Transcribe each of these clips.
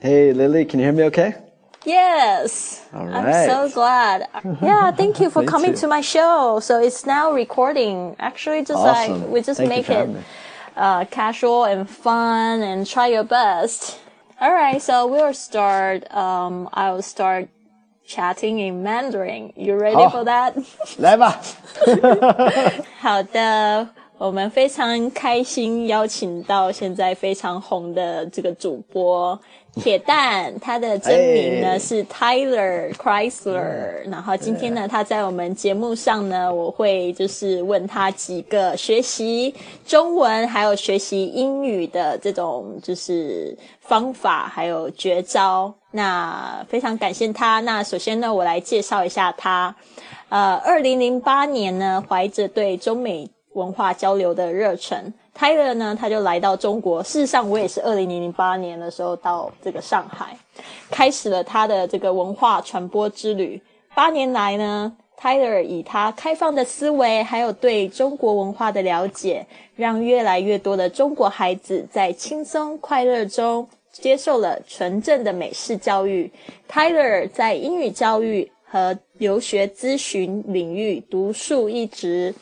Hey, Lily, can you hear me okay? Yes. All I'm right. so glad. Yeah, thank you for Me coming too. to my show. So it's now recording. Actually, just like Awesome. we just Thank you make for it having me. uh, casual and fun and try your best. All right, so we'll start. Um, I'll start chatting in Mandarin. You ready 好 for that? 来吧。好的，我们非常开心邀请到现在非常红的这个主播 铁蛋，他的真名呢哎是 Tyler Chrysler，然后今天呢他在我们节目上呢，我会就是问他几个学习中文还有学习英语的这种就是方法还有绝招。那非常感谢他。那首先呢，我来介绍一下他。呃，二零零八年呢，怀着对中美文化交流的热忱，Tyler 呢，他就来到中国。事实上，我也是二零零八年的时候到这个上海，开始了他的这个文化传播之旅。八年来呢，Tyler 以他开放的思维，还有对中国文化的了解，让越来越多的中国孩子在轻松快乐中接受了纯正的美式教育。Tyler 在英语教育和留学咨询领域独树一帜，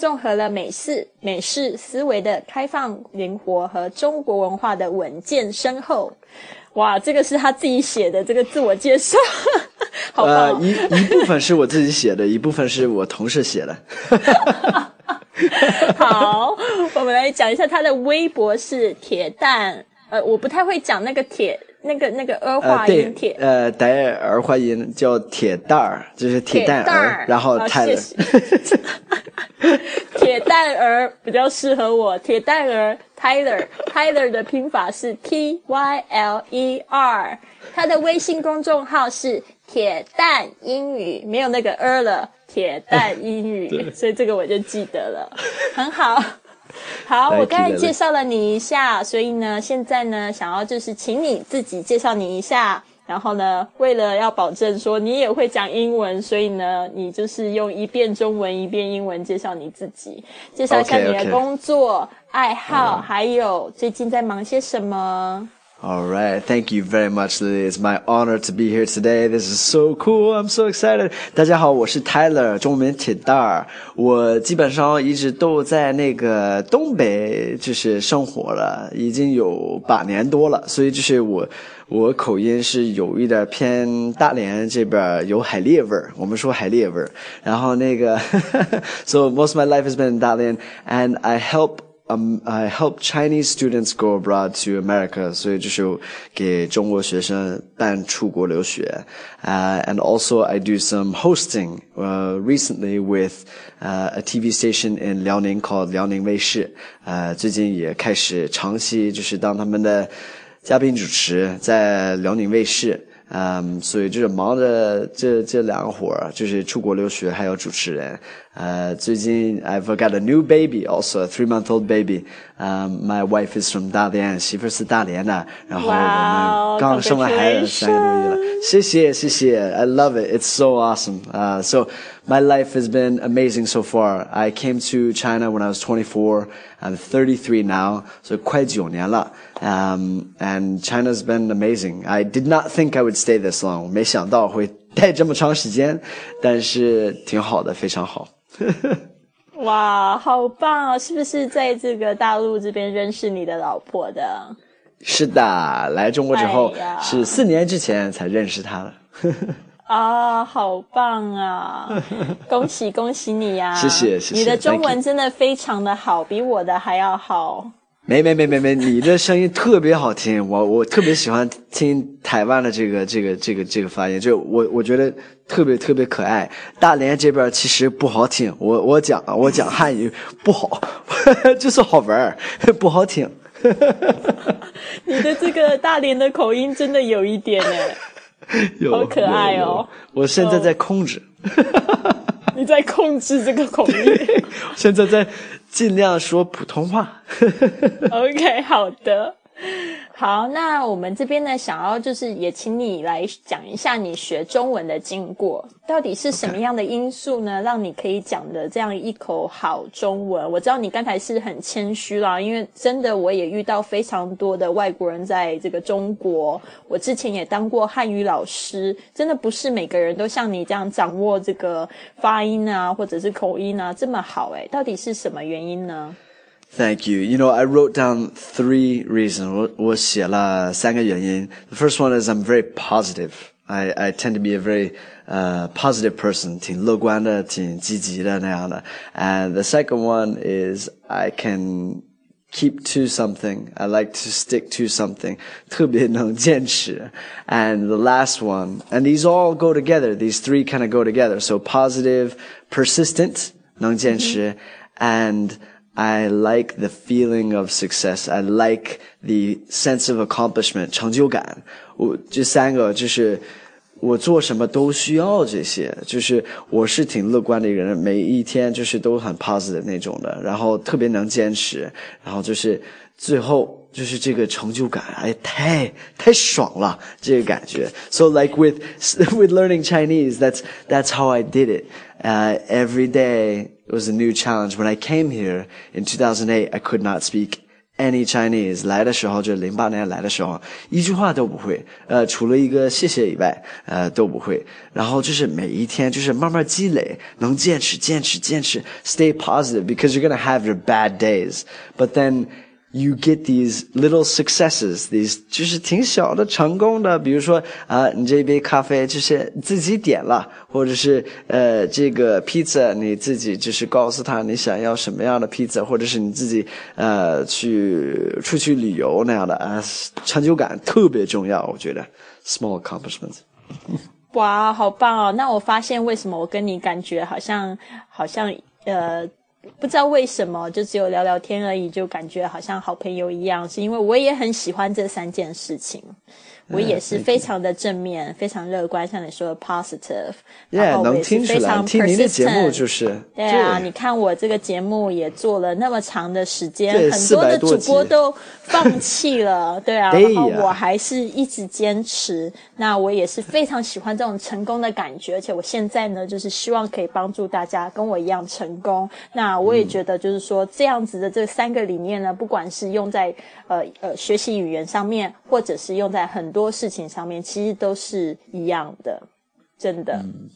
综合了美式美式思维的开放灵活和中国文化的稳健深厚。哇，这个是他自己写的这个自我介绍，好棒呃，哦、一一部分是我自己写的，一部分是我同事写的。好，我们来讲一下他的微博是铁蛋，呃，我不太会讲那个铁，那个那个儿呃，化对音铁，，呃，带儿化音叫铁蛋儿，就是铁蛋蛋儿，然后好泰勒。铁蛋儿比较适合我，铁蛋儿 Tyler，Tyler 的拼法是 T Y L E R，他的微信公众号是铁蛋英语，没有那个 er 了，铁蛋英语，所以这个我就记得了，很好。好，我刚才介绍了你一下，所以呢，现在呢，想要就是请你自己介绍你一下。然后呢，为了要保证说你也会讲英文，所以呢，你就是用一遍中文一遍英文介绍你自己，介绍一下你的工作爱好，还有最近在忙些什么。All right, thank you very much, Lily. It's my honor to be here today. This is so cool. I'm so excited. 大家好，我是 Tyler，中文铁蛋儿。我基本上一直都在那个东北，就是生活了，已经有八年多了。所以就是我，我口音是有一点偏大连这边有海蛎味儿，我们说海蛎味儿。然后那个，so most of my life has been in Dalian, and I help um, I help Chinese students go abroad to America，所以就是给中国学生办出国留学。Uh, and also I do some hosting uh, recently with uh, a TV station in 辽宁 called 辽宁卫视。呃，最近也开始长期就是当他们的嘉宾主持，在辽宁卫视。 嗯，所以就是忙着这这两个活儿，就是出国留学还有主持人。呃，最近 I've got a new baby, also a three month old baby. Um, my wife is from 大连，媳妇是大连的。然后我 Wow, 们刚生完孩子三个多月了。谢谢谢谢，I love it. It's so awesome. Uh, so my life has been amazing so far. I came to China when I was 24. I'm 33 now, so 快九年了。Um, and China's been amazing. I did not think I would stay this long. 没想到会待这么长时间，但是挺好的，非常好。 哇，好棒哦！是不是在这个大陆这边认识你的老婆的？是的，来中国之后、哎是四年之前才认识她的。啊，好棒啊！恭喜恭喜你 呀、谢谢谢谢你的中文真的非常的好，比我的还要好。没没没没没，你的声音特别好听，我我特别喜欢听台湾的这个这个这个这个发音，就我我觉得特别特别可爱。大连这边其实不好听，我我讲我讲汉语不好，就是好玩儿，不好听。你的这个大连的口音真的有一点呢。好可爱哦！我现在在控制，你在控制这个口音。现在在尽量说普通话。OK，好的，好，那我们这边呢，想要就是也请你来讲一下你学中文的经过，到底是什么样的因素呢，让你可以讲的这样一口好中文？我知道你刚才是很谦虚啦，因为真的我也遇到非常多的外国人在这个中国，我之前也当过汉语老师，真的不是每个人都像你这样掌握这个发音啊，或者是口音啊这么好诶，到底是什么原因呢 ？Thank you. You know, I wrote down three reasons. 我写了三个原因. The first one is I'm very positive. I, I tend to be a very uh, positive person, 挺乐观的,挺积极的那样的. And the second one is I can keep to something. I like to stick to something. 特别能坚持. And the last one, and these all go together. These three kind of go together. So positive, persistent, 能坚持, and I like the feeling of success. I like the sense of accomplishment. 成就感。我这三个就是我做什么都需要这些。就是我是挺乐观的一个人，每一天就是都很 positive 那种的，然后特别能坚持，然后就是最后就是这个成就感，哎，太太爽了，这个感觉。So like with with learning Chinese, that's that's how I did it. Uh, every day it was a new challenge. When I came here in 2008, I could not speak any Chinese. 来的时候就零八年来的时候，一句话都不会，呃，除了一个谢谢以外，呃，都不会。然后就是每一天就是慢慢积累，能坚持，坚持，坚持，stay positive because you're gonna have your bad days. But then you get these little successes, these 就是挺小的成功的，比如说啊、你这杯咖啡就是自己点了，或者是呃这个披萨你自己就是告诉他你想要什么样的披萨，或者是你自己呃去出去旅游那样的啊、成就感特别重要，我觉得 small accomplishments。哇，好棒哦！那我发现为什么我跟你感觉好像好像呃。不知道为什么，就只有聊聊天而已，就感觉好像好朋友一样。是因为我也很喜欢这三件事情，我也是非常的正面、非常乐观，像你说的 positive。然后能听出来，听您的节目就是对啊。你看我这个节目也做了那么长的时间，很多的主播都放弃了，对啊。然后我还是一直坚持。那我也是非常喜欢这种成功的感觉，而且我现在呢，就是希望可以帮助大家跟我一样成功。那我也觉得，就是说这样子的这三个理念呢，不管是用在呃呃学习语言上面，或者是用在很多事情上面，其实都是一样的，真的。嗯、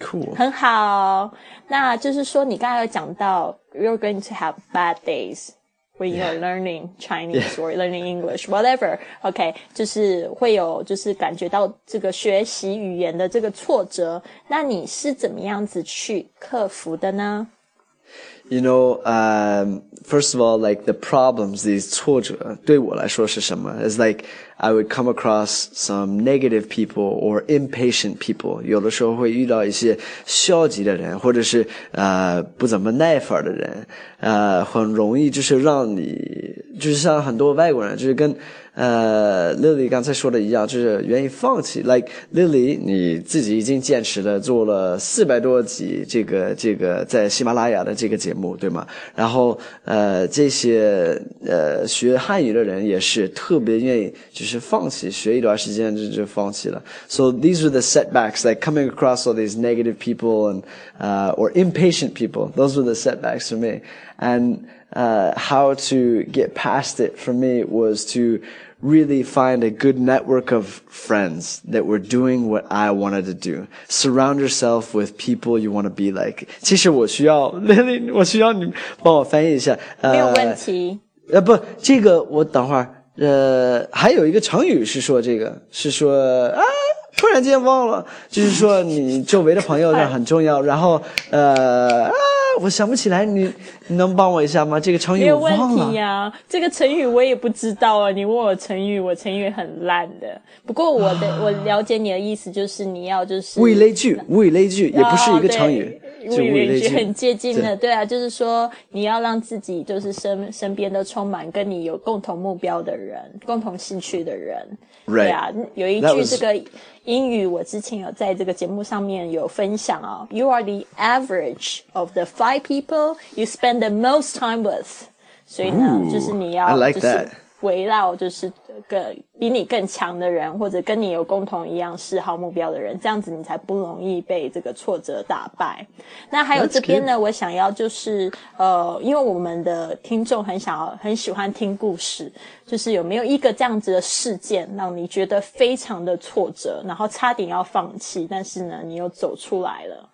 cool，很好。那就是说，你刚才有讲到，you're going to have bad days。When you're learning Chinese or learning English, whatever, OK，就是会有就是感觉到这个学习语言的这个挫折，那你是怎么样子去克服的呢？You know, um, first of all, like the problems, these 挫折对我来说是什么? It's like I would come across some negative people or impatient people. 有的时候会遇到一些消极的人，或者是呃不怎么耐烦的人，呃，很容易就是让你，就是像很多外国人，就是跟 呃 Lily 刚才说的一样，就是愿意放弃。Like Lily，你自己已经坚持了做了四百多集这个这个在喜马拉雅的这个节目，对吗？然后呃这些呃学汉语的人也是特别愿意就是放弃，学一段时间就就放弃了。So these are the setbacks, like coming across all these negative people and uh or impatient people. Those were the setbacks for me. And uh, how to get past it for me was to really find a good network of friends that were doing what I wanted to do. Surround yourself with people you want to be like. 其实我需要 Lily，我需要你帮我翻译一下。呃、没有问题。呃，不，这个我等会儿。呃，还有一个成语是说这个，是说啊，突然间忘了，就是说你周围的朋友是很重要。然后呃啊。 我想不起来，你你能帮我一下吗？这个成语我忘了。没有问题呀、啊，这个成语我也不知道啊。你问我成语，我成语很烂的。不过我的、啊、我了解你的意思，就是你要就是物以类聚，物以类聚也不是一个成语，物以类聚很接近的。对啊，就是说你要让自己就是身身边都充满跟你有共同目标的人，共同兴趣的人。Right. 对啊，有一句这个英语我之前有在这个节目上面有分享啊、哦、，You are the average of the five people you spend the most time with。所以呢，Ooh, 就是你要 I like 就是围绕就是个比你更强的人，或者跟你有共同一样嗜好目标的人，这样子你才不容易被这个挫折打败。那还有这边呢，我想要就是呃，因为我们的听众很想要很喜欢听故事，就是有没有一个这样子的事件让你觉得非常的挫折，然后差点要放弃，但是呢，你又走出来了。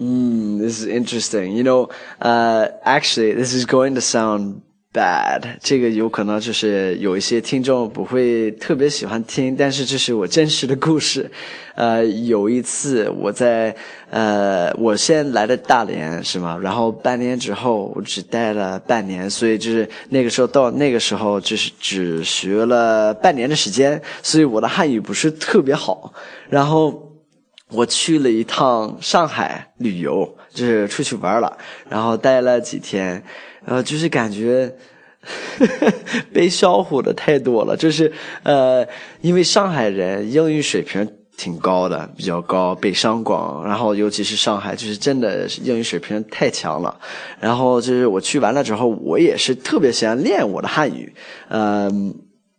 Mm, this is interesting. You know, uh, actually, this is going to sound bad. 这个有可能就是有一些听众不会特别喜欢听，但是这是我真实的故事。呃，有一次我在呃，我先来的大连是吗？然后半年之后我只待了半年，所以就是那个时候到那个时候就是只学了半年的时间，所以我的汉语不是特别好。然后。我去了一趟上海旅游，就是出去玩了，然后待了几天，呃，就是感觉 被笑话的太多了，就是呃，因为上海人英语水平挺高的，比较高，北上广，然后尤其是上海，就是真的英语水平太强了。然后就是我去完了之后，我也是特别想练我的汉语，嗯。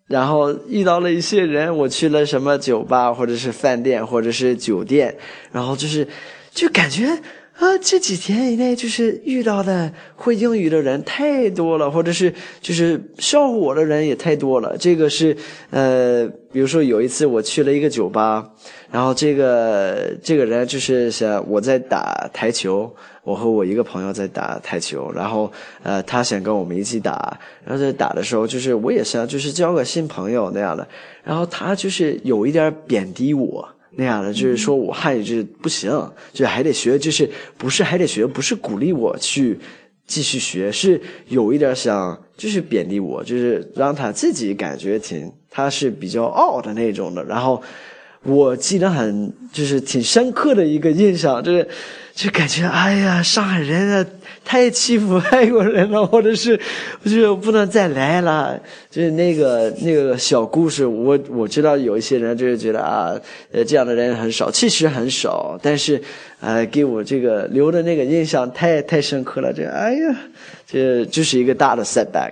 然后遇到了一些人，我去了什么酒吧，或者是饭店，或者是酒店，然后就是，就感觉啊，这几天以内就是遇到的会英语的人太多了，或者是就是笑话我的人也太多了。这个是呃，比如说有一次我去了一个酒吧，然后这个这个人就是想我在打台球。我和我一个朋友在打台球，然后呃，他想跟我们一起打，然后在打的时候，就是我也想就是交个新朋友那样的，然后他就是有一点贬低我那样的，就是说我汉语就是不行，就还得学，就是不是还得学，不是鼓励我去继续学，是有一点想就是贬低我，就是让他自己感觉挺他是比较傲的那种的，然后我记得很就是挺深刻的一个印象，就是。就感觉哎呀，上海人啊，太欺负外国人了，或者是，我觉得不能再来了。就是那个那个小故事，我我知道有一些人就是觉得啊，呃，这样的人很少，其实很少，但是，呃，给我这个留的那个印象太太深刻了。这哎呀，这就是一个大的 setback。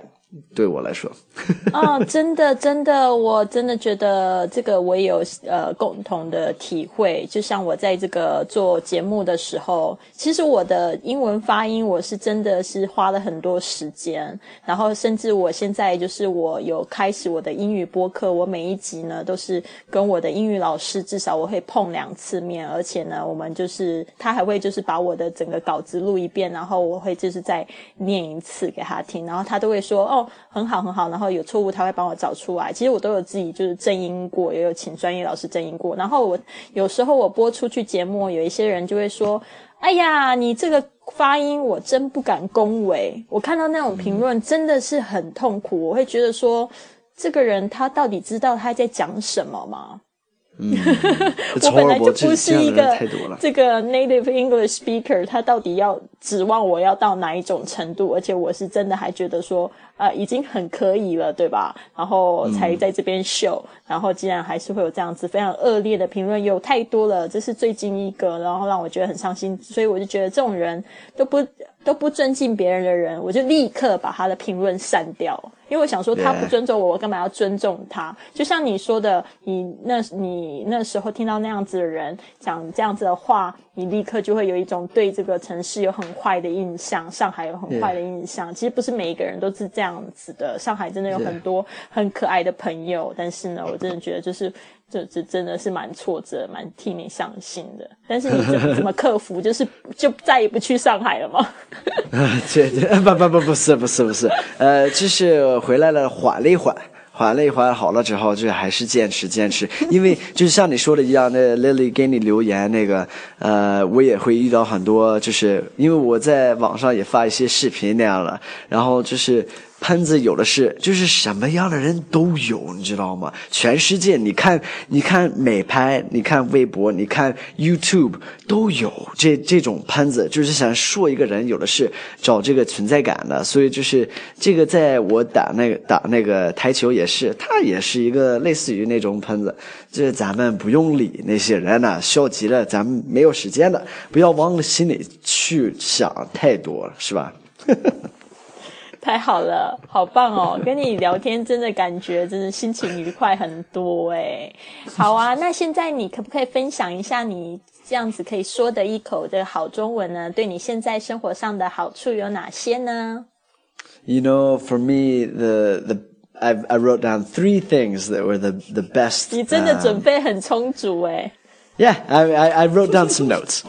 对我来说，哦，真的，真的，我真的觉得这个我也有呃共同的体会。就像我在这个做节目的时候，其实我的英文发音我是真的是花了很多时间，然后甚至我现在就是我有开始我的英语播客，我每一集呢都是跟我的英语老师至少我会碰两次面，而且呢，我们就是他还会就是把我的整个稿子录一遍，然后我会就是再念一次给他听，然后他都会说哦。很好，很好。然后有错误，他会帮我找出来。其实我都有自己就是正音过，也有请专业老师正音过。然后我有时候我播出去节目，有一些人就会说：“哎呀，你这个发音我真不敢恭维。”我看到那种评论真的是很痛苦。我会觉得说，这个人他到底知道他在讲什么吗？嗯，我本来就不是一个这个 native English speaker，他到底要指望我要到哪一种程度？而且我是真的还觉得说。啊，已经很可以了，对吧？然后才在这边秀，然后竟然还是会有这样子非常恶劣的评论，有太多了，这是最近一个，然后让我觉得很伤心。所以我就觉得这种人都不都不尊敬别人的人，我就立刻把他的评论删掉。因为我想说，他不尊重我，我干嘛要尊重他？就像你说的，你那，你那时候听到那样子的人讲这样子的话，你立刻就会有一种对这个城市有很坏的印象，上海有很坏的印象。其实不是每一个人都是这样子的，上海真的有很多很可爱的朋友。但是呢，我真的觉得就是这这真的是蛮挫折，蛮替你伤心的。但是你怎么怎么克服？就是就再也不去上海了吗？啊，这这不不不不是不是不是，呃，就是回来了，缓了一缓，缓了一缓，好了之后就还是坚持坚持，因为就是像你说的一样，那 Lily 给你留言那个，呃，我也会遇到很多，就是因为我在网上也发一些视频那样了，然后就是。喷子有的是，就是什么样的人都有，你知道吗？全世界，你看，你看美拍，你看微博，你看 YouTube，都有这这种喷子，就是想说一个人，有的是找这个存在感的。所以就是这个，在我打那个打那个台球也是，他也是一个类似于那种喷子。这咱们不用理那些人呢，消极了，咱们没有时间的，不要往心里去想太多，是吧？呵 呵太好了，好棒哦！跟你聊天真的感觉真的心情愉快很多哎。好啊，那现在你可不可以分享一下你这样子可以说的一口的好中文呢？对你现在生活上的好处有哪些呢？You know, for me, the the I I wrote down three things that were the the best. 你真的准备很充足哎。Yeah, I I I wrote down some notes.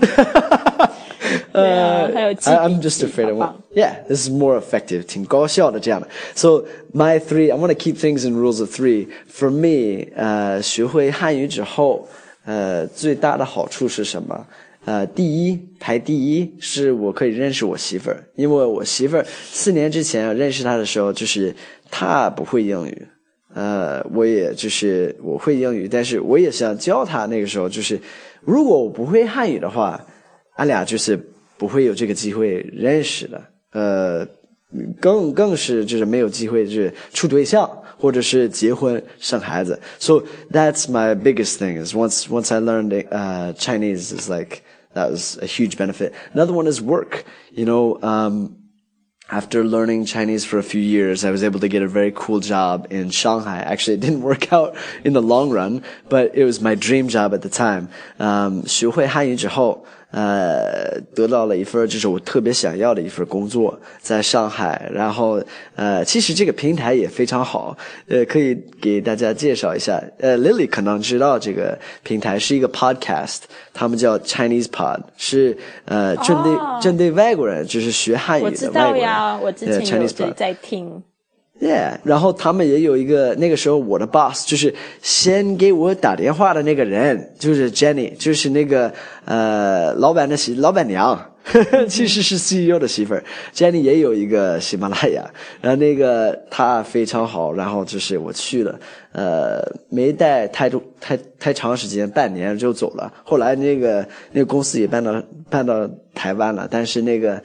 Uh, I, am just afraid I won't. Yeah, this is more effective. 挺高效的这样的。So my three, I want to keep things in rules of three. For me, 呃，学会汉语之后，呃，最大的好处是什么？呃，第一排第一是我可以认识我媳妇儿，因为我媳妇儿四年之前认识她的时候，就是她不会英语，呃，我也就是我会英语，但是我也想教她。那个时候就是，如果我不会汉语的话，俺俩就是不会有这个机会认识的，呃，更更是就是没有机会就是处对象或者是结婚生孩子。So that's my biggest thing is once once I learned uh, Chinese is like that was a huge benefit. Another one is work. You know, um, after learning Chinese for a few years, I was able to get a very cool job in Shanghai. Actually, it didn't work out in the long run, but it was my dream job at the time. Um, 学会汉语之后。 呃，得到了一份就是我特别想要的一份工作，在上海。然后，呃，其实这个平台也非常好，呃，可以给大家介绍一下。呃，Lily 可能知道这个平台是一个 podcast，他们叫 Chinese Pod，是呃针对针对外国人，就是学汉语的外国人。我知道呀，我之前有在听。Yeah，然后他们也有一个那个时候我的 boss 就是先给我打电话的那个人，就是 Jenny，就是那个呃老板的媳老板娘，其实是 CEO 的媳妇儿。Jenny 也有一个喜马拉雅，然后那个她非常好，然后就是我去了，呃，没待太多太太长时间，半年就走了。后来那个那个公司也搬到搬到台湾了，但是那个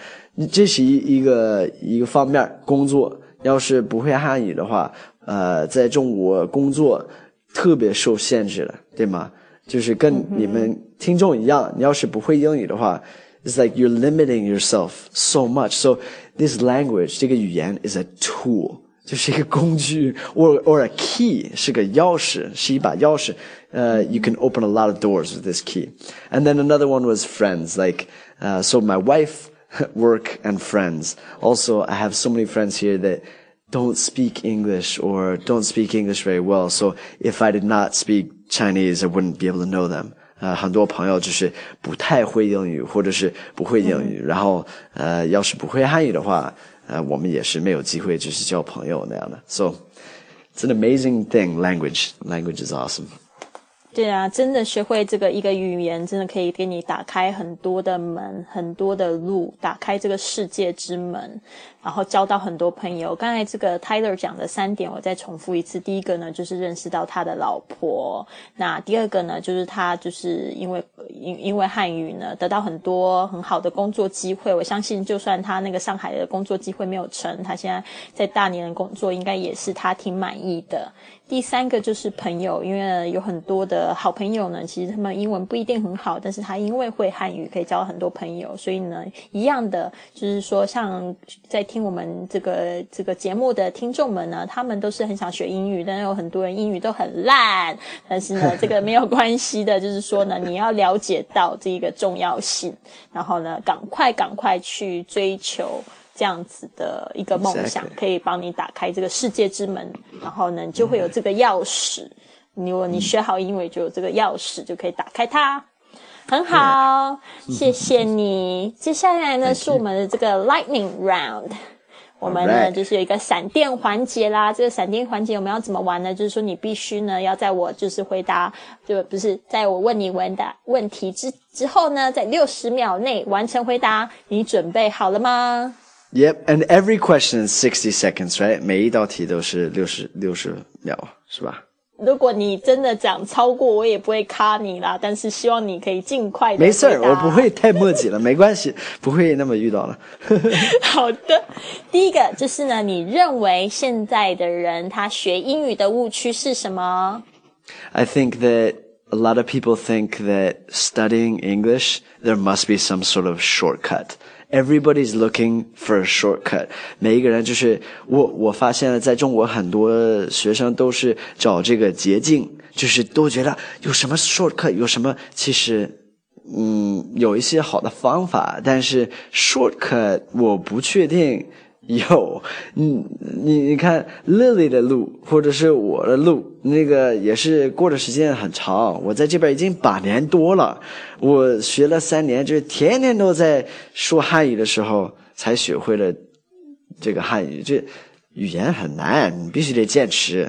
这是一一个一个方面工作。要是不会汉语的话，呃，在中国工作特别受限制的，对吗？就是跟你们听众一样，你要是不会英语的话，it's like you're limiting yourself so much. So this language 这个语言 is a tool，就是一个工具，or or a key 是个钥匙，是一把钥匙。呃，you can open a lot of doors with this key. And then another one was friends, like, uh, so my wife. work and friends. Also, I have so many friends here that don't speak English or don't speak English very well. So if I did not speak Chinese, I wouldn't be able to know them. 呃，很多朋友就是不太会英语，或者是不会英语，然后呃，要是不会汉语的话，呃，我们也是没有机会就是交朋友那样的。So it's an amazing thing. Language, language is awesome. 对啊，真的学会这个一个语言，真的可以给你打开很多的门，很多的路，打开这个世界之门。然后交到很多朋友。刚才这个 Tyler 讲的三点，我再重复一次。第一个呢，就是认识到他的老婆。那第二个呢，就是他就是因为因因为汉语呢，得到很多很好的工作机会。我相信，就算他那个上海的工作机会没有成，他现在在大连的工作应该也是他挺满意的。第三个就是朋友，因为有很多的好朋友呢，其实他们英文不一定很好，但是他因为会汉语，可以交很多朋友。所以呢，一样的就是说，像在听我们这个这个节目的听众们呢，他们都是很想学英语，但是有很多人英语都很烂。但是呢，这个没有关系的，就是说呢，你要了解到这一个重要性，然后呢，赶快赶快去追求这样子的一个梦想，可以帮你打开这个世界之门。然后呢，就会有这个钥匙。如果你学好英语，就有这个钥匙，就可以打开它。很好，谢谢你。接下来呢是我们的这个 Lightning Round，我们呢就是有一个闪电环节啦。这个闪电环节我们要怎么玩呢？就是说你必须呢要在我就是回答，就不是在我问你问答问题之之后呢，在六十秒内完成回答。你准备好了吗 ？Yep, and every question is sixty seconds, right? 每一道题都是六十六十秒，是吧？如果你真的讲超过，我也不会卡你啦。但是希望你可以尽快的。没事儿，我不会太墨迹了，没关系，不会那么遇到了。好的，第一个就是呢，你认为现在的人他学英语的误区是什么？I think that a lot of people think that studying English there must be some sort of shortcut. Everybody's looking for a shortcut。每一个人就是我，我发现了，在中国很多学生都是找这个捷径，就是都觉得有什么 shortcut，有什么其实。嗯，有一些好的方法，但是 shortcut 我不确定 有。你，你你看 Lily 的路，或者是我的路，那个也是过的时间很长。我在这边已经八年多了，我学了三年，就是天天都在说汉语的时候才学会了这个汉语。这语言很难，你必须得坚持。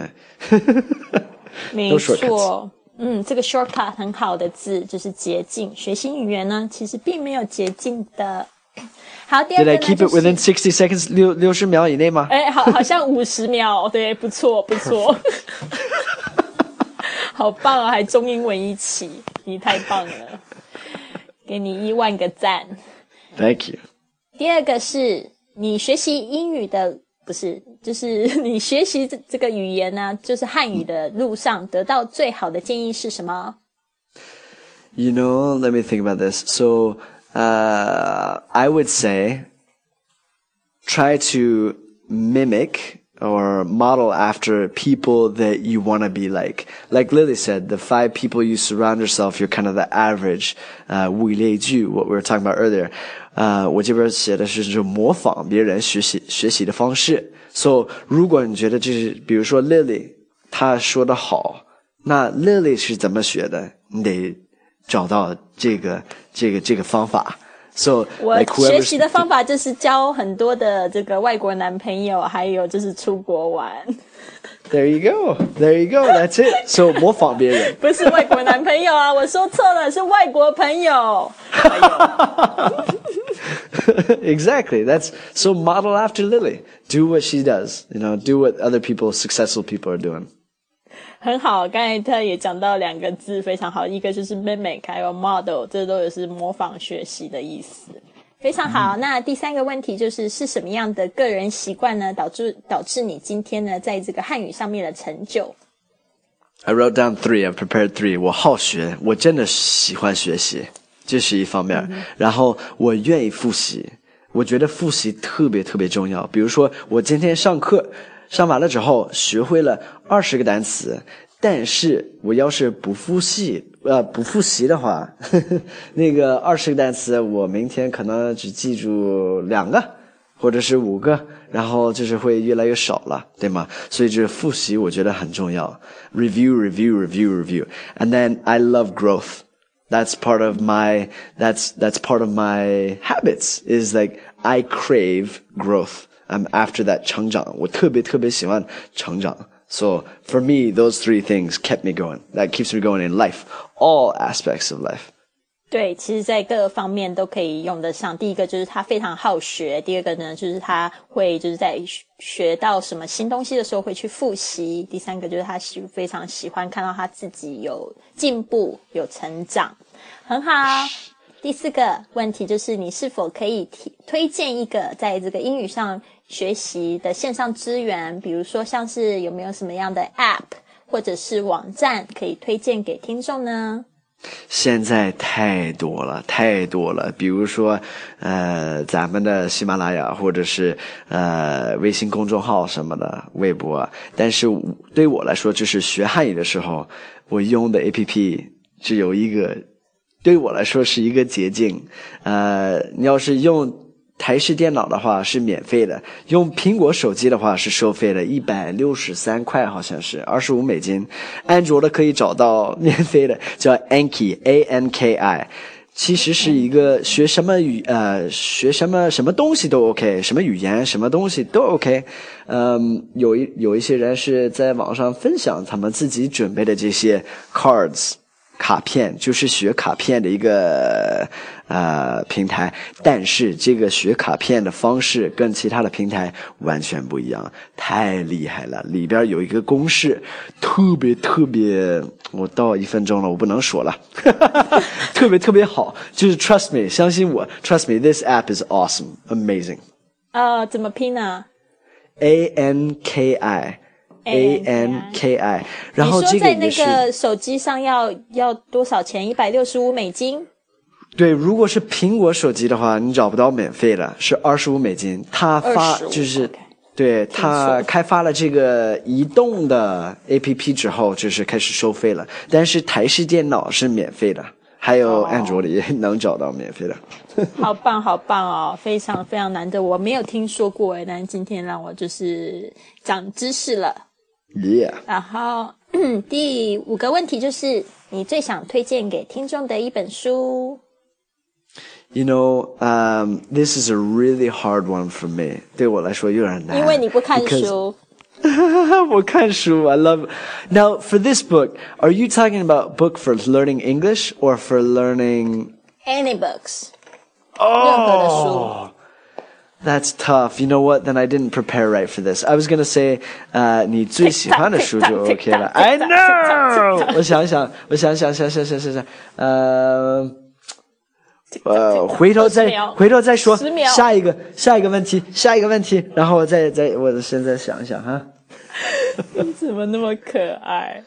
没错。嗯，这个 shortcut 很好的字就是捷径。学习语言呢，其实并没有捷径的。好，第二个呢 Did I keep it within sixty seconds？六六十秒以内吗？哎，好，好像五十秒，对，不错，不错。好棒啊，还中英文一起，你太棒了，给你一万个赞。Thank you。第二个是你学习英语的。不是，就是你学习这这个语言呢，就是汉语的路上得到最好的建议是什么？You know, let me think about this. So, uh, I would say try to mimic or model after people that you want to be like. Like Lily said, the five people you surround yourself, you're kind of the average. Uh, what we were talking about earlier. 呃，我这边写的是就模仿别人学习学习的方式。So，如果你觉得这是，比如说 Lily，她说的好，那 Lily 是怎么学的？你得 找到这个这个这个方法。So，我学习的方法就是交很多的这个外国男朋友，还有就是出国玩。There you go, there you go. That's it. So 模仿别人不是外国男朋友啊，我说错了，是外国朋友。exactly. That's so model after Lily. Do what she does. You know, do what other people, successful people are doing. 很好，刚才他也讲到两个字非常好，一个就是 mimic，还有 model，这都也是模仿学习的意思。非常好，那第三个问题就是是什么样的个人习惯呢，导致导致你今天呢在这个汉语上面的成就？I wrote down three. I prepared three. 我好学，我真的喜欢学习，这是一方面。然后我愿意复习，我觉得复习特别特别重要。比如说，我今天上课上完了之后，学会了二十个单词。但是我要是不复习，呃，不复习的话，呵呵那个二十个单词，我明天可能只记住两个，或者是五个，然后就是会越来越少了，对吗？所以这复习我觉得很重要。Review, review, review, review, and then I love growth. That's part of my that's that's part of my habits. Is like I crave growth. I'm after that 成长，我特别特别喜欢成长。so for me, those three things kept me going. That keeps me going in life, all aspects of life. 对，其实，在各个方面都可以用得上。第一个就是他非常好学，第二个呢，就是他会就是在学到什么新东西的时候会去复习。第三个就是他喜非常喜欢看到他自己有进步、有成长，很好。第四个问题就是，你是否可以提推荐一个在这个英语上？学习的线上资源，比如说像是有没有什么样的 App 或者是网站可以推荐给听众呢？现在太多了，太多了。比如说，呃，咱们的喜马拉雅，或者是呃微信公众号什么的，微博。但是对我来说，就是学汉语的时候，我用的 APP 只有一个，对我来说是一个捷径。呃，你要是用。台式电脑的话是免费的，用苹果手机的话是收费的，一百六十三块好像是二十五美金。安卓的可以找到免费的，叫 Anki A N K I，其实是一个学什么语呃学什么什么东西都 OK，什么语言什么东西都 OK。嗯，有一有一些人是在网上分享他们自己准备的这些 cards。卡片就是学卡片的一个呃平台，但是这个学卡片的方式跟其他的平台完全不一样，太厉害了！里边有一个公式，特别特别，我到一分钟了，我不能说了，特别特别好，就是 trust me，相信我，trust me，this app is awesome，amazing。呃，怎么拼呢？A N K I。A N K I，然后这个在那个手机上要要多少钱？一百六十五美金。对，如果是苹果手机的话，你找不到免费的，是二十五美金。他发25就是。对他开发了这个移动的 APP 之后，就是开始收费了。但是台式电脑是免费的，还有哦安卓里也能找到免费的。好棒，好棒哦，非常非常难得，我没有听说过诶，但今天让我就是长知识了。Yeah，然后第五个问题就是，你最想推荐给听众的一本书？ you know, um, this is a really hard one for me. 对我来说有点难，因为你不看 because- 书。我看书, I love. Now, for this book, are you talking about book for learning English or for learning? Any books？任何的书。 Oh, that's tough. You know what? Then I didn't prepare right for this. I was gonna say, 呃，你最喜欢的书就 Tick-tock, OK 了。 tick-tock, I tick-tock, know. tick-tock. 我想想，我想想想想想想想，呃。呃，回头再20秒回头再说10秒下一个下一个问题，下一个问题，然后我再再我现在想一想哈。 怎么那么可爱？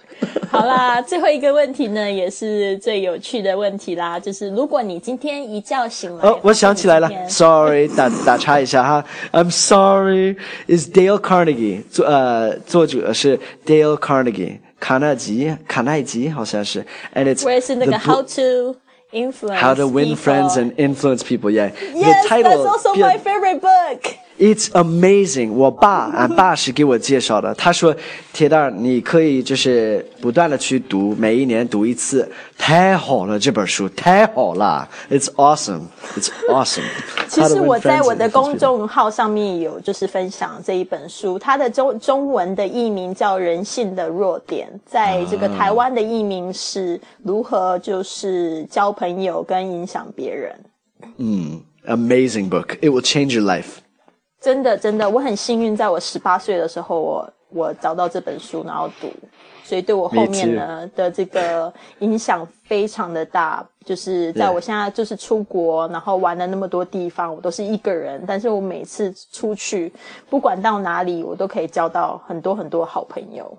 好啦，最后一个问题呢，也是最有趣的问题啦，就是如果你今天一觉醒来，哦，我想起来了，sorry，打打岔一下哈，I'm sorry，is Dale Carnegie 作呃作者是 Dale Carnegie 卡耐基卡耐基好像是，and it's 我也是那个 How to Influence How to win people friends and influence people. Yeah, Yes, the title. that's also my favorite book. It's amazing. 我爸，俺 爸是给我介绍的。他说，铁蛋儿，你可以就是不断的去读，每一年读一次，太好了，这本书太好了。It's awesome. It's awesome. 其 How to 实 win 我在 friends 我 and 的 influence 公 people. 众号上面有就是分享这一本书，它的中中文的译名叫《人性的弱点》，在这个台湾的译名是如何就是交朋友跟影响别人。Amazing book. It will change your life. 真的真的，我很幸运，在我十八岁的时候，我我找到这本书，然后读，所以对我后面呢的这个影响非常的大。就是在我现在就是出国，然后玩了那么多地方，我都是一个人，但是我每次出去，不管到哪里，我都可以交到很多很多好朋友。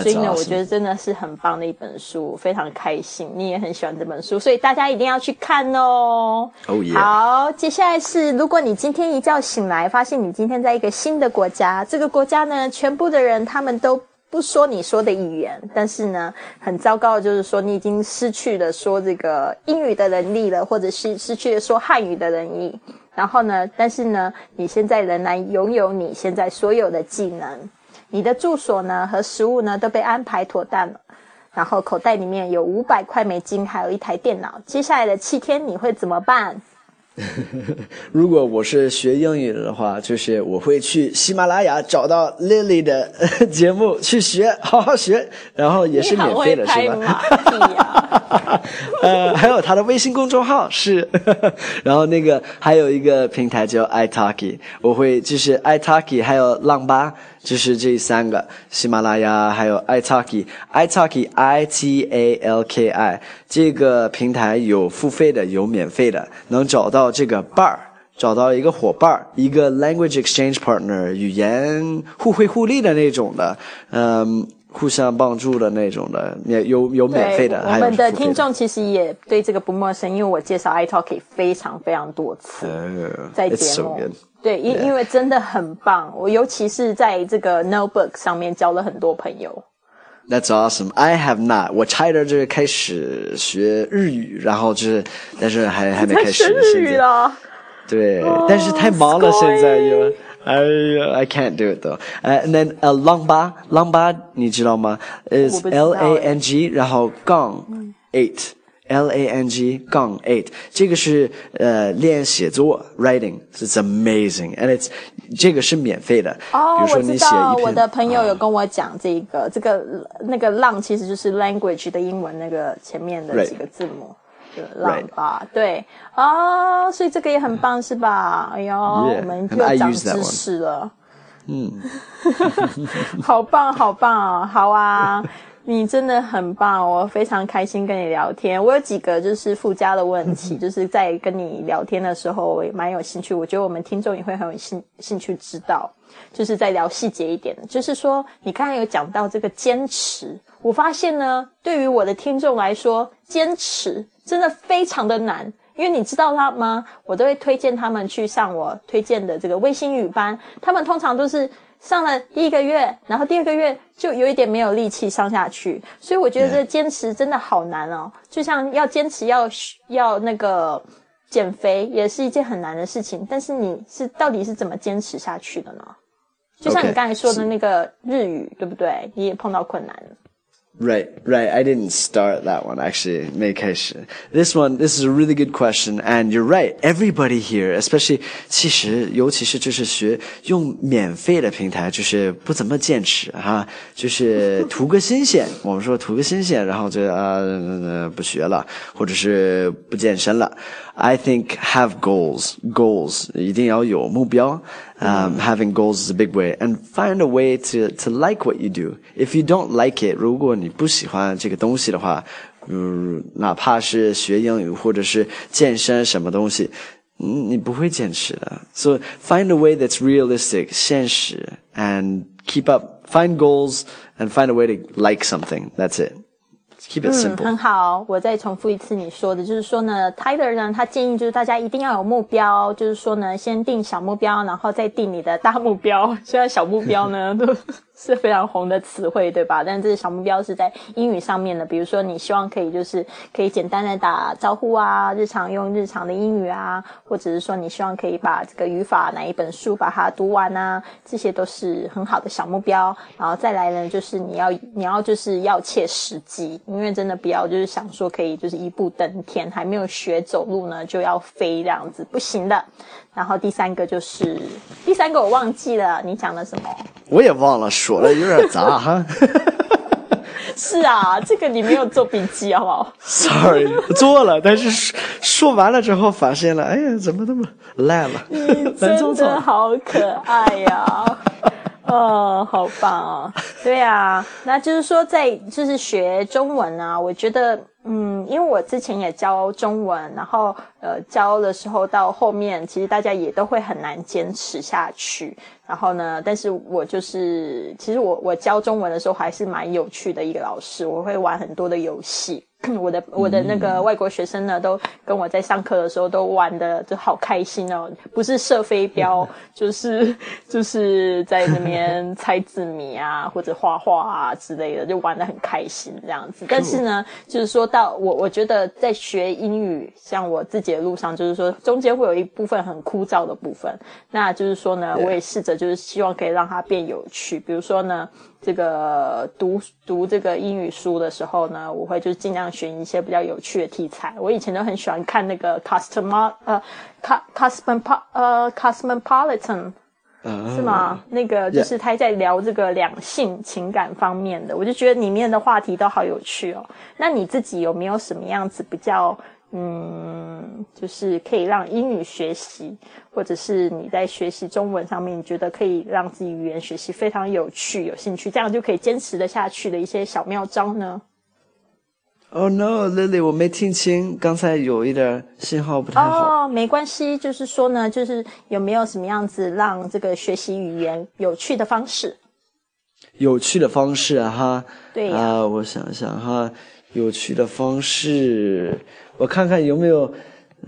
所以呢，我觉得真的是很棒的一本书，非常开心。你也很喜欢这本书，所以大家一定要去看哦。Oh. 好，接下来是，如果你今天一觉醒来，发现你今天在一个新的国家，这个国家呢，全部的人他们都不说你说的语言，但是呢，很糟糕的就是说，你已经失去了说这个英语的能力了，或者是失去了说汉语的能力。然后呢，但是呢，你现在仍然拥有你现在所有的技能。你的住所呢和食物呢都被安排妥当了，然后口袋里面有五百块美金，还有一台电脑。接下来的七天你会怎么办？如果我是学英语的话，就是我会去喜马拉雅找到 Lily 的呃 节目去学，好好学，然后也是免费的，是吧？马 屁呀、呃，还有他的微信公众号是，然后那个还有一个平台叫 iTalki，我会就是 iTalki 还有浪吧，就是这三个，喜马拉雅还有 iTalki，iTalki I T A L K I 这个平台有付费的，有免费的，能找到这个伴儿。找到一个伙伴儿，一个 language exchange partner，语言互惠互利的那种的，嗯，互相帮助的那种的，免有有免费对，的，我还有们的听众其实也对这个不陌生，因为我介绍 iTalki 非常非常多次。在节目.对，因 Yeah. 因为真的很棒，我尤其是在这个 Notebook 上面交了很多朋友。 That's awesome. I have not. 我差一点就是开始学日语，然后就是，但是还还没开始。学日语现在了。对，但是太忙了，すごい现在又。哎呀，I can't do it though. 呃、and then 呃，浪吧，浪吧，你知道吗？Is 我不知道 L A N G，然后杠 eight。 L A N G 杠 eight，这个是呃练写作 writing，it's amazing，and it's 这个是免费的。哦比如，说我你写知道，一篇，我的朋友有跟我讲这个，这个那个浪其实就是 language 的英文那个前面的几个字母。对浪吧，对哦，所以这个也很棒，是吧？哎呦我们 I 长知识了。嗯，好棒，好棒哦！好啊，你真的很棒，我非常开心跟你聊天。我有几个就是附加的问题，就是在跟你聊天的时候，我也蛮有兴趣。我觉得我们听众也会很有兴兴趣知道，就是在聊细节一点的。就是说，你刚才有讲到这个坚持，我发现呢，对于我的听众来说，坚持真的非常的难。因为你知道他吗？我都会推荐他们去上我推荐的这个微星语班。他们通常都是上了第一个月，然后第二个月就有一点没有力气上下去。所以我觉得这坚持真的好难哦。就像要坚持要要那个减肥，也是一件很难的事情。但是你是到底是怎么坚持下去的呢？就像你刚才说的那个日语，对不对？你也碰到困难。Right, right. I didn't start that one actually. 没开始. This one, this is a really good question, and you're right. Everybody here, especially 其实尤其是就是学用免费的平台，就是不怎么坚持哈，就是图个新鲜。我们说图个新鲜，然后就啊、呃、不学了，或者是不健身了。I think have goals, goals 一定要有目标。Um, having goals is a big way, and find a way to to like what you do. If you don't like it，如果你不喜欢这个东西的话，嗯，哪怕是学英语或者是健身什么东西，嗯，你不会坚持的。So find a way that's realistic，现实，and keep up. Find goals and find a way to like something. That's it. Keep it simple. 嗯，很好。我再重复一次你说的，就是说呢，Tyler 呢，他建议就是大家一定要有目标，就是说呢，先定小目标，然后再定你的大目标。现在小目标呢都是非常红的词汇，对吧？但这个小目标是在英语上面的，比如说你希望可以就是可以简单的打招呼啊，日常用日常的英语啊，或者是说你希望可以把这个语法哪一本书把它读完啊，这些都是很好的小目标。然后再来呢，就是你要你要就是要切实际，因为真的不要就是想说可以就是一步登天，还没有学走路呢就要飞这样子不行的。然后第三个就是第三个我忘记了，你讲了什么？我也忘了说了，有点杂哈。是啊，这个你没有做笔记好不好？Sorry，做了，但是说完了之后发现了，哎呀，怎么那么烂了？烂糟糟。真的好可爱呀、哦，好棒啊！对啊，那就是说，在就是学中文啊，我觉得，嗯，因为我之前也教中文，然后呃教的时候到后面，其实大家也都会很难坚持下去。然后呢，但是我就是，其实我我教中文的时候还是蛮有趣的一个老师，我会玩很多的游戏。我的我的那个外国学生呢，都跟我在上课的时候都玩的就好开心哦，不是射飞镖，就是就是在那边猜字谜啊，或者画画啊之类的，就玩的很开心这样子。但是呢，就是说到我我觉得在学英语，像我自己的路上，就是说中间会有一部分很枯燥的部分，那就是说呢，我也试着就是希望可以让它变有趣，比如说呢。这个读读这个英语书的时候呢，我会就是尽量选一些比较有趣的题材。我以前都很喜欢看那个 customer 呃 Cosmo 呃 Cosmopolitan 啊是吗？那个就是他在聊这个两性情感方面的，我就觉得里面的话题都好有趣哦。那你自己有没有什么样子比较嗯，就是可以让英语学习，或者是你在学习中文上面，你觉得可以让自己语言学习非常有趣、有兴趣，这样就可以坚持的下去的一些小妙招呢？Oh no, Lily，我没听清，刚才有一点信号不太好。哦，没关系，就是说呢，就是有没有什么样子让这个学习语言有趣的方式？有趣的方式啊哈。对呀啊、我想想哈，有趣的方式，我看看有没有。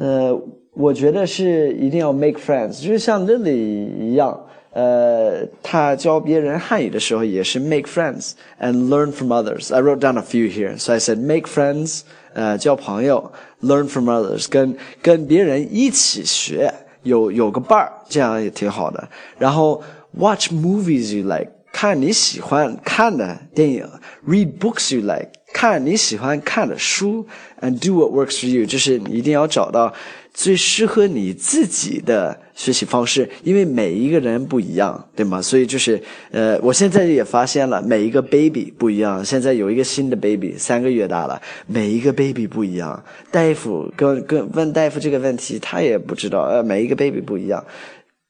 呃，我觉得是一定要 make friends，就是像 Lily 一样。呃，他教别人汉语的时候也是 make friends and learn from others. I wrote down a few here, so I said make friends，呃，交朋友，learn from others，跟跟别人一起学，有有个伴儿，这样也挺好的。然后 watch movies you like，看你喜欢看的电影，read books you like，看你喜欢看的书，and do what works for you，就是你一定要找到最适合你自己的学习方式，因为每一个人不一样，对吗？所以就是，呃，我现在也发现了，每一个 baby 不一样。现在有一个新的 baby，三个月大了，每一个 baby 不一样。大夫跟跟问大夫这个问题，他也不知道，呃，每一个 baby 不一样。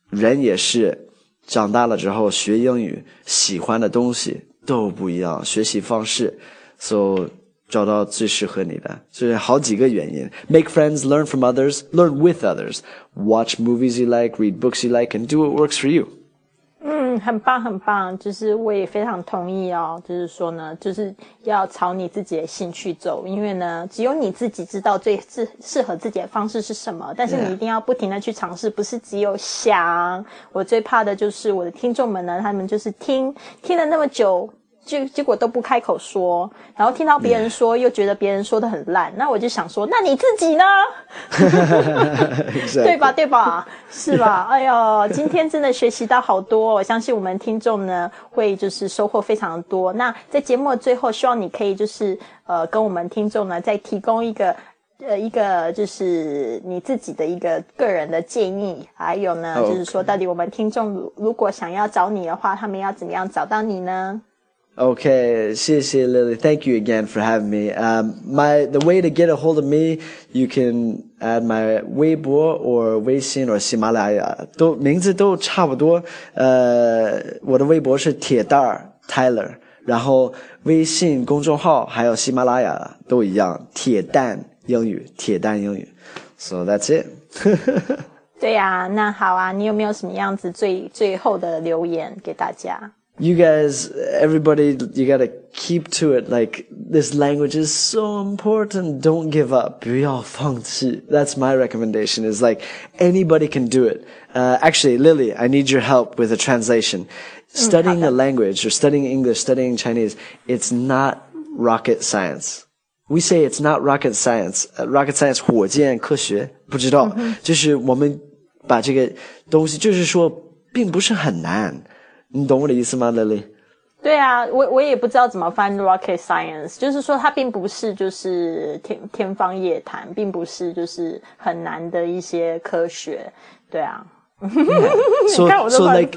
人也是，长大了之后学英语，喜欢的东西都不一样，学习方式，so 找到最适合你的，就是好几个原因。Make friends, learn from others, learn with others, watch movies you like, read books you like, and do what works for you. 很棒，很棒，就是我也非常同意哦。就是说呢，就是要朝你自己的兴趣走，因为呢，只有你自己知道最适适合自己的方式是什么。但是你一定要不停的去尝试，不是只有想。我最怕的就是我的听众们呢，他们就是听听了那么久。结结果都不开口说，然后听到别人说，又觉得别人说的很烂，那我就想说，那你自己呢？对吧？对吧？是吧？哎呦，今天真的学习到好多，我相信我们听众呢会就是收获非常多。那在节目的最后，希望你可以就是呃跟我们听众呢再提供一个呃一个就是你自己的一个个人的建议，还有呢就是说到底我们听众如果想要找你的话，他们要怎么样找到你呢 ？Okay, 谢谢 Lily. Thank you again for having me. Um, my the way to get a hold of me, you can add my 微博 or 微信 or 喜马拉雅，都名字都差不多。呃，我的微博是铁蛋儿 Tyler，然后微信公众号还有喜马拉雅都一样，铁蛋英语，铁蛋英语。So that's it. 对呀、啊，那好啊，你有没有什么样子最最后的留言给大家 ？you guys, everybody, you gotta keep to it. Like, this language is so important. Don't give up. 不要放弃. That's my recommendation is like, anybody can do it. Uh, actually, Lily, I need your help with a translation. Studying a language or studying English, studying Chinese, it's not rocket science. We say it's not rocket science. Uh, rocket science 火箭科学不知道，就是我们把这个东西，就是说，并不是很难。 你懂我的意思吗，Lily？对啊，我我也不知道怎么翻 rocket science，就是说它并不是就是天天方夜谭，并不是就是很难的一些科学，对啊。So, so like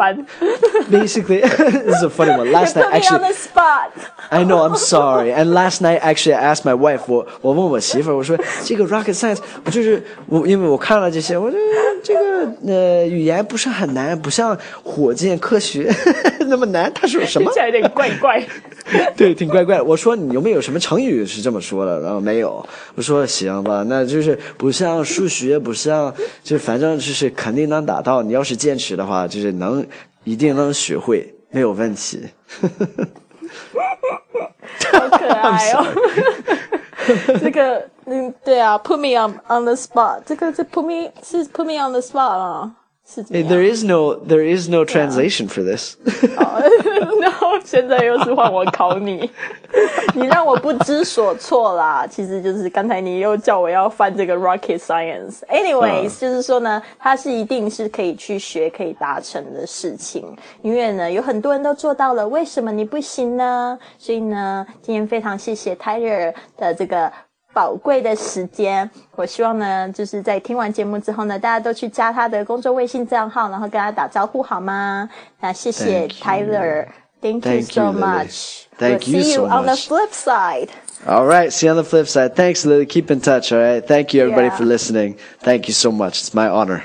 basically, this is a funny one. Last night, actually, on the spot. I know. I'm sorry. And last night, actually, I asked my wife. 我我问我媳妇儿，我说这个 rocket science，我就是我，因为我看了这些，我觉得这个呃语言不是很难，不像火箭科学那么难。他说什么？听起来有点怪怪。对，挺怪怪。我说你有没有什么成语是这么说的？然后没有。我说行吧，那就是不像数学，不像，就反正就是肯定能达到。你要是坚持的话，就是能一定能学会，没有问题。好可爱哦！这个，嗯，对啊，put me on on the spot，这个这 put me 是 put me on the spot 啊。There is no there is no translation for this. 然后现在又是换我考你，你让我不知所措啦。其实就是刚才你又叫我要翻这个 rocket science。Anyways，就是说呢，它是一定是可以去学、可以达成的事情。因为呢，有很多人都做到了，为什么你不行呢？所以呢，今天非常谢谢 Tyler 的这个。宝贵的时间，我希望呢，就是在听完节目之后呢，大家都去加他的公众微信账号，然后跟他打招呼，好吗？那谢谢 Tyler，Thank you so much. Thank you See you on the flip side. All right, see you on the flip side. Thanks, Lily. Keep in touch. All right. Thank you, everybody, Yeah. for listening. Thank you so much. It's my honor.